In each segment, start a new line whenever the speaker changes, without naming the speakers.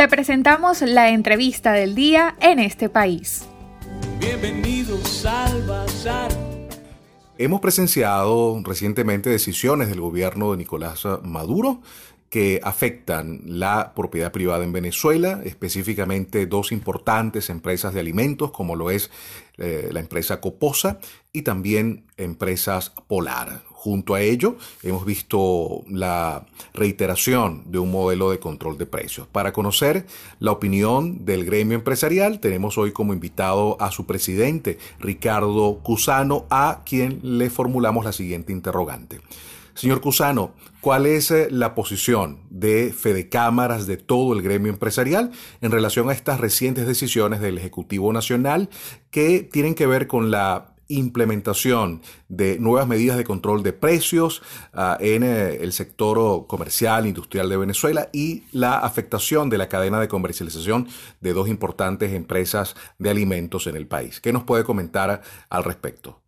Te presentamos la entrevista del día en este país.
Bienvenidos al Bazar.
Hemos presenciado recientemente decisiones del gobierno de Nicolás Maduro que afectan la propiedad privada en Venezuela, específicamente dos importantes empresas de alimentos, como lo es eh, la empresa Coposa y también empresas Polar. Junto a ello, hemos visto la reiteración de un modelo de control de precios. Para conocer la opinión del gremio empresarial, tenemos hoy como invitado a su presidente, Ricardo Cusano, a quien le formulamos la siguiente interrogante. Señor Cusano, ¿cuál es eh, la posición de Fede Cámaras, de todo el gremio empresarial, en relación a estas recientes decisiones del Ejecutivo Nacional que tienen que ver con la implementación de nuevas medidas de control de precios ah, en eh, el sector comercial, industrial de Venezuela y la afectación de la cadena de comercialización de dos importantes empresas de alimentos en el país. ¿Qué nos puede comentar al respecto?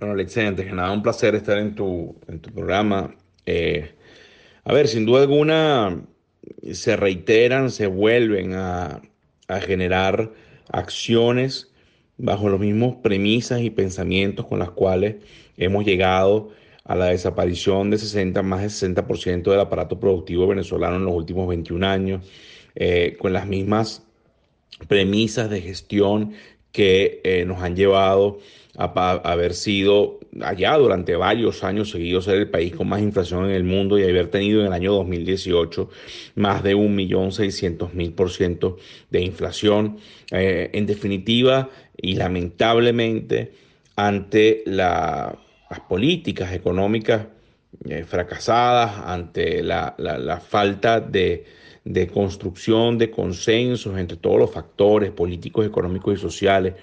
Bueno, excelente, que nada, un placer estar en tu, en tu programa. Eh, a ver, sin duda alguna se reiteran, se vuelven a, a generar acciones bajo los mismos premisas y pensamientos con las cuales hemos llegado a la desaparición de 60, más del 60% del aparato productivo venezolano en los últimos 21 años, eh, con las mismas premisas de gestión que eh, nos han llevado a, haber sido allá durante varios años seguidos ser el país con más inflación en el mundo y haber tenido en el año 2018 más de un millón seiscientos mil por ciento de inflación. Eh, en definitiva, y lamentablemente, ante las políticas económicas eh, fracasadas, ante la falta de de construcción de consensos entre todos los factores políticos, económicos y sociales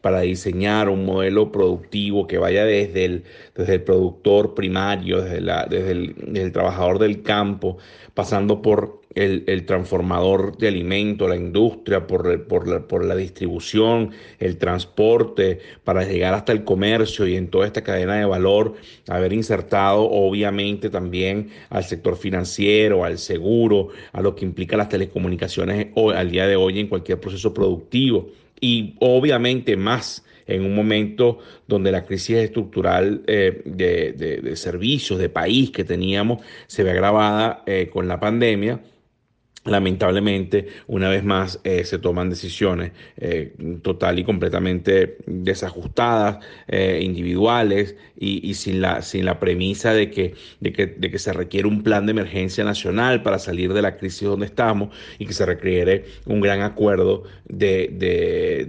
para diseñar un modelo productivo que vaya desde el, desde el productor primario, desde, la, desde, el, desde el trabajador del campo, pasando por el, transformador de alimentos, la industria, por, por, la, por, la, distribución, el transporte, para llegar hasta el comercio y en toda esta cadena de valor, haber insertado obviamente también al sector financiero, al seguro, a lo que implica las telecomunicaciones al día de hoy en cualquier proceso productivo. Y obviamente más en un momento donde la crisis estructural eh, de, servicios, de país que teníamos, se ve agravada eh, con la pandemia lamentablemente, una vez más, eh, se toman decisiones eh, total y completamente desajustadas, eh, individuales y, sin, la, sin la premisa de que, de, que, de que se requiere un plan de emergencia nacional para salir de la crisis donde estamos y que se requiere un gran acuerdo de,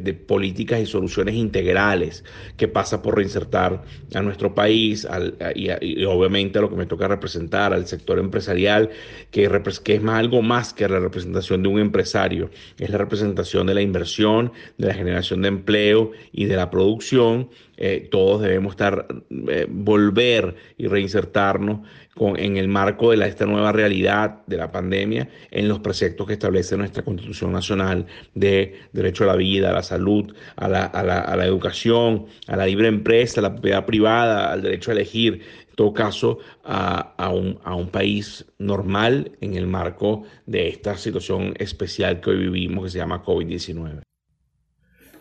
de, políticas y soluciones integrales que pasa por reinsertar a nuestro país al, y, y, obviamente a lo que me toca representar al sector empresarial, que, que es más, algo más que la representación de un empresario, es la representación de la inversión, de la generación de empleo y de la producción. Eh, todos debemos estar, eh, volver y reinsertarnos con, en el marco de la, esta nueva realidad de la pandemia, en los preceptos que establece nuestra Constitución Nacional de derecho a la vida, a la salud, a la, a la, a la educación, a la libre empresa, a la propiedad privada, al derecho a elegir todo caso, a, un, a, un, país normal en el marco de esta situación especial que hoy vivimos que se llama COVID-19.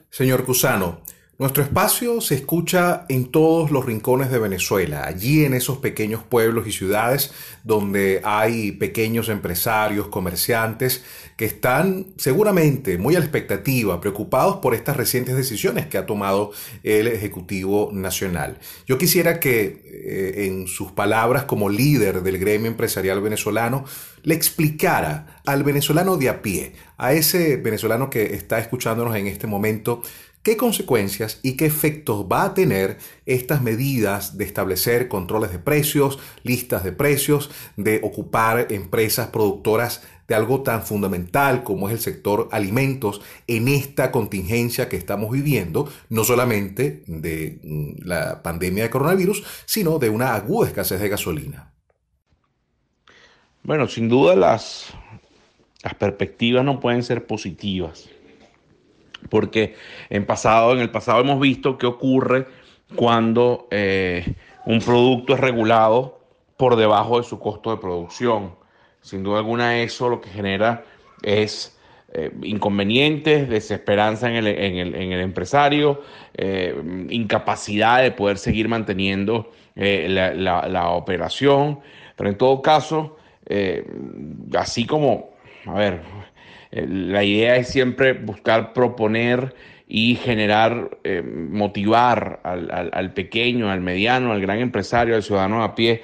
Señor Cusano, nuestro espacio se escucha en todos los rincones de Venezuela, allí en esos pequeños pueblos y ciudades donde hay pequeños empresarios, comerciantes que están seguramente muy a la expectativa, preocupados por estas recientes decisiones que ha tomado el Ejecutivo Nacional. Yo quisiera que eh, en sus palabras como líder del gremio empresarial venezolano le explicara al venezolano de a pie, a ese venezolano que está escuchándonos en este momento, qué consecuencias y qué efectos va a tener estas medidas de establecer controles de precios, listas de precios, de ocupar empresas productoras de algo tan fundamental como es el sector alimentos en esta contingencia que estamos viviendo, no solamente de mm, la pandemia de coronavirus, sino de una aguda escasez de gasolina.
Bueno, sin duda las, las perspectivas no pueden ser positivas porque en, pasado, en el pasado hemos visto qué ocurre cuando eh, un producto es regulado por debajo de su costo de producción. Sin duda alguna eso lo que genera es eh, inconvenientes, desesperanza en el, empresario, eh, incapacidad de poder seguir manteniendo eh, la, operación. Pero en todo caso, así como, a ver, la idea es siempre buscar proponer y generar, motivar al, al, pequeño, al mediano, al gran empresario, al ciudadano a pie.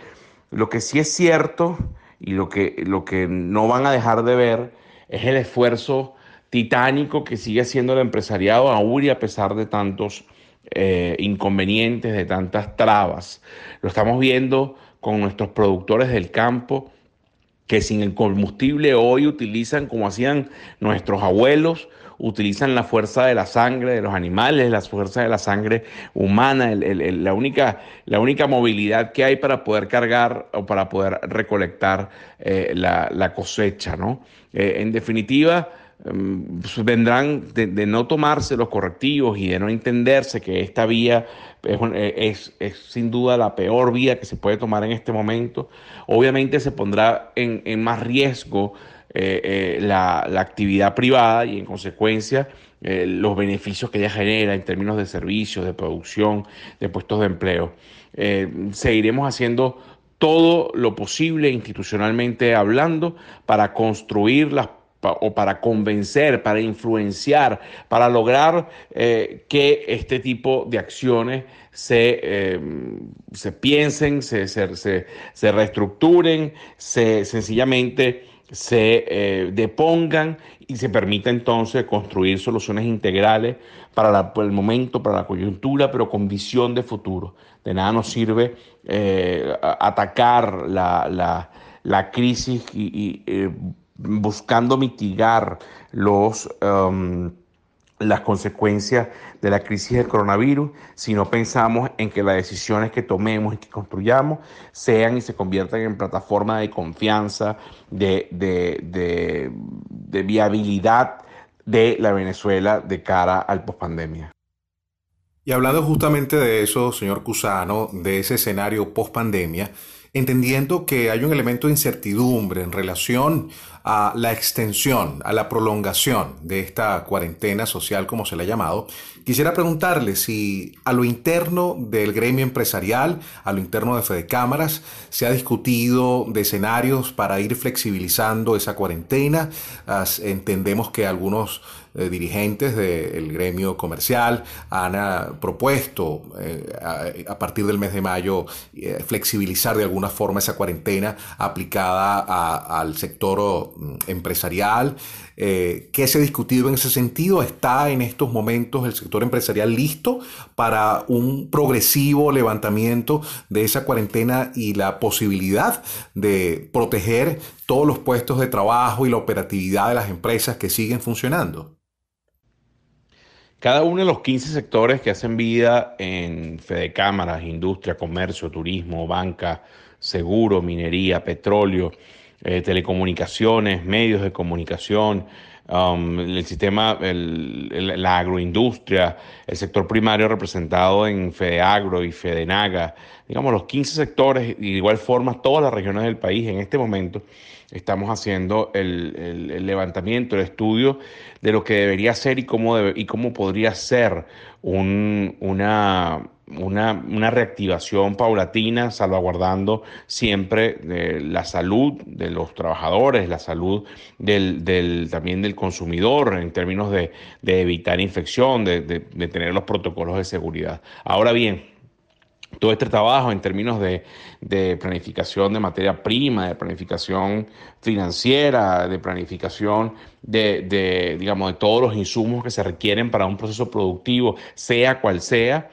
Lo que sí es cierto y lo que, lo que no van a dejar de ver es el esfuerzo titánico que sigue haciendo el empresariado aún y a pesar de tantos eh, inconvenientes, de tantas trabas. Lo estamos viendo con nuestros productores del campo que sin el combustible hoy utilizan como hacían nuestros abuelos, utilizan la fuerza de la sangre de los animales, la fuerza de la sangre humana, la, única, la única movilidad que hay para poder cargar o para poder recolectar eh, la, cosecha. ¿no? Eh, en definitiva, vendrán de, no tomarse los correctivos y de no entenderse que esta vía es, sin duda la peor vía que se puede tomar en este momento. Obviamente se pondrá en, en más riesgo eh, eh, la, actividad privada y en consecuencia eh, los beneficios que ella genera en términos de servicios, de producción, de puestos de empleo. seguiremos haciendo todo lo posible institucionalmente hablando para construir las o para convencer, para influenciar, para lograr que este tipo de acciones se, se piensen, se, se, se reestructuren, se sencillamente se eh, depongan y se permita entonces construir soluciones integrales para el momento, para la coyuntura, pero con visión de futuro. De nada nos sirve eh, atacar la, crisis y, eh, buscando mitigar los... Um, las consecuencias de la crisis del coronavirus si no pensamos en que las decisiones que tomemos y que construyamos sean y se conviertan en plataforma de confianza, de, de, viabilidad de la Venezuela de cara al pospandemia.
Y hablando justamente de eso, señor Cusano, de ese escenario pospandemia, entendiendo que hay un elemento de incertidumbre en relación a la extensión, a la prolongación de esta cuarentena social, como se le ha llamado, quisiera preguntarle si a lo interno del gremio empresarial, a lo interno de Fede Cámaras, se ha discutido de escenarios para ir flexibilizando esa cuarentena. Entendemos que algunos eh, dirigentes del gremio comercial han ah, propuesto eh, a, partir del mes de mayo eh, flexibilizar de alguna forma esa cuarentena aplicada al sector mm, empresarial. ¿Qué se ha discutido en ese sentido? ¿Está en estos momentos el sector empresarial listo para un progresivo levantamiento de esa cuarentena y la posibilidad de proteger todos los puestos de trabajo y la operatividad de las empresas que siguen funcionando?
Cada uno de los 15 sectores que hacen vida en Fede Cámaras, industria, comercio, turismo, banca, seguro, minería, petróleo, eh, telecomunicaciones, medios de comunicación, um, el sistema, la agroindustria, el sector primario representado en Agro y Fedenaga, digamos los 15 sectores y de igual forma todas las regiones del país en este momento estamos haciendo el, levantamiento, el estudio de lo que debería ser y cómo, y cómo podría ser una, una, reactivación paulatina, salvaguardando siempre eh, la salud de los trabajadores, la salud del, también del consumidor en términos de, evitar infección, de, de tener los protocolos de seguridad. Ahora bien, todo este trabajo en términos de, planificación de materia prima, de planificación financiera, de planificación de, digamos, de todos los insumos que se requieren para un proceso productivo, sea cual sea,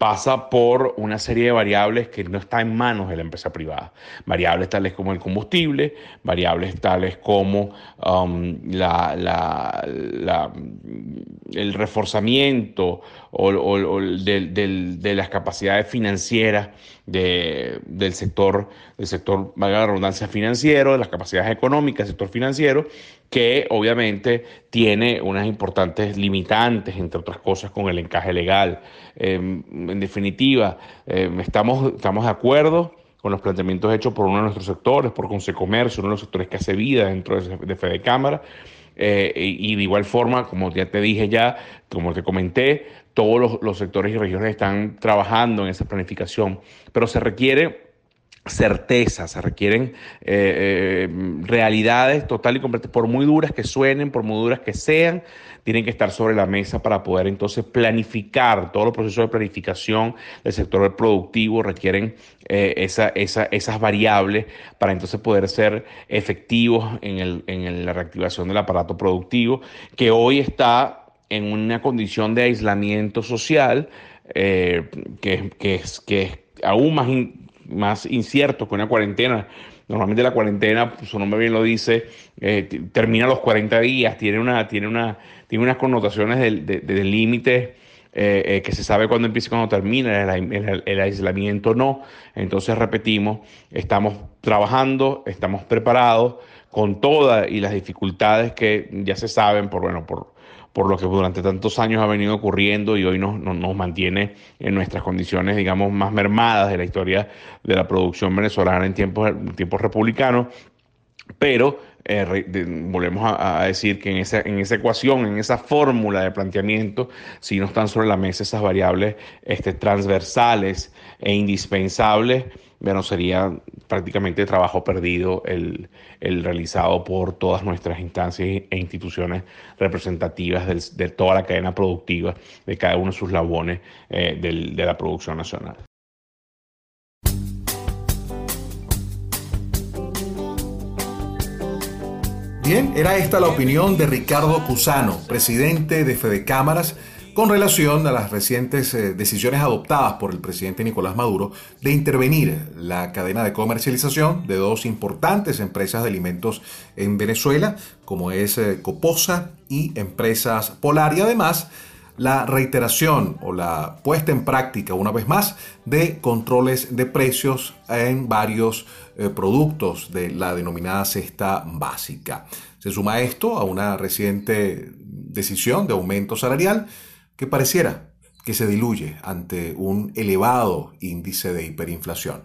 pasa por una serie de variables que no están en manos de la empresa privada. Variables tales como el combustible, variables tales como um, el reforzamiento o, de, las capacidades financieras del sector, del sector, valga la redundancia, financiero, de las capacidades económicas del sector financiero, que obviamente tiene unas importantes limitantes, entre otras cosas, con el encaje legal. Em, en definitiva, em, estamos, estamos de acuerdo con los planteamientos hechos por uno de nuestros sectores, por Comercio, uno de los sectores que hace vida dentro de, de Fede Cámara, eh, y de igual forma, como ya te dije ya, como te comenté, todos los, sectores y regiones están trabajando en esa planificación, pero se requiere certeza, se requieren eh, eh, realidades total y completas, por muy duras que suenen, por muy duras que sean, tienen que estar sobre la mesa para poder entonces planificar. Todos los procesos de planificación del sector productivo requieren eh, esas variables para entonces poder ser efectivos en, en la reactivación del aparato productivo, que hoy está en una condición de aislamiento social que, que, es, que es aún más más incierto que una cuarentena. Normalmente la cuarentena, su nombre bien lo dice, eh, termina los 40 días, tiene, una, tiene, una, tiene unas connotaciones de, límite eh, eh, que se sabe cuándo empieza y cuándo termina, el, aislamiento no. Entonces repetimos, estamos trabajando, estamos preparados con todas y las dificultades que ya se saben por, bueno, por, por lo que durante tantos años ha venido ocurriendo y hoy nos, nos, mantiene en nuestras condiciones, digamos, más mermadas de la historia de la producción venezolana en tiempos, tiempos republicanos. Pero eh, volvemos a, decir que en esa, en esa ecuación, en esa fórmula de planteamiento, si no están sobre la mesa esas variables este, transversales e indispensables, bueno, sería prácticamente trabajo perdido el, realizado por todas nuestras instancias e instituciones representativas de toda la cadena productiva de cada uno de sus labones eh, de la producción nacional.
Bien, era esta la opinión de Ricardo Cusano, presidente de Fede Cámaras con relación a las recientes eh, decisiones adoptadas por el presidente Nicolás Maduro de intervenir la cadena de comercialización de dos importantes empresas de alimentos en Venezuela, como es eh, Coposa y Empresas Polar, y además la reiteración o la puesta en práctica una vez más de controles de precios en varios eh, productos de la denominada cesta básica. Se suma esto a una reciente decisión de aumento salarial que pareciera que se diluye ante un elevado índice de hiperinflación.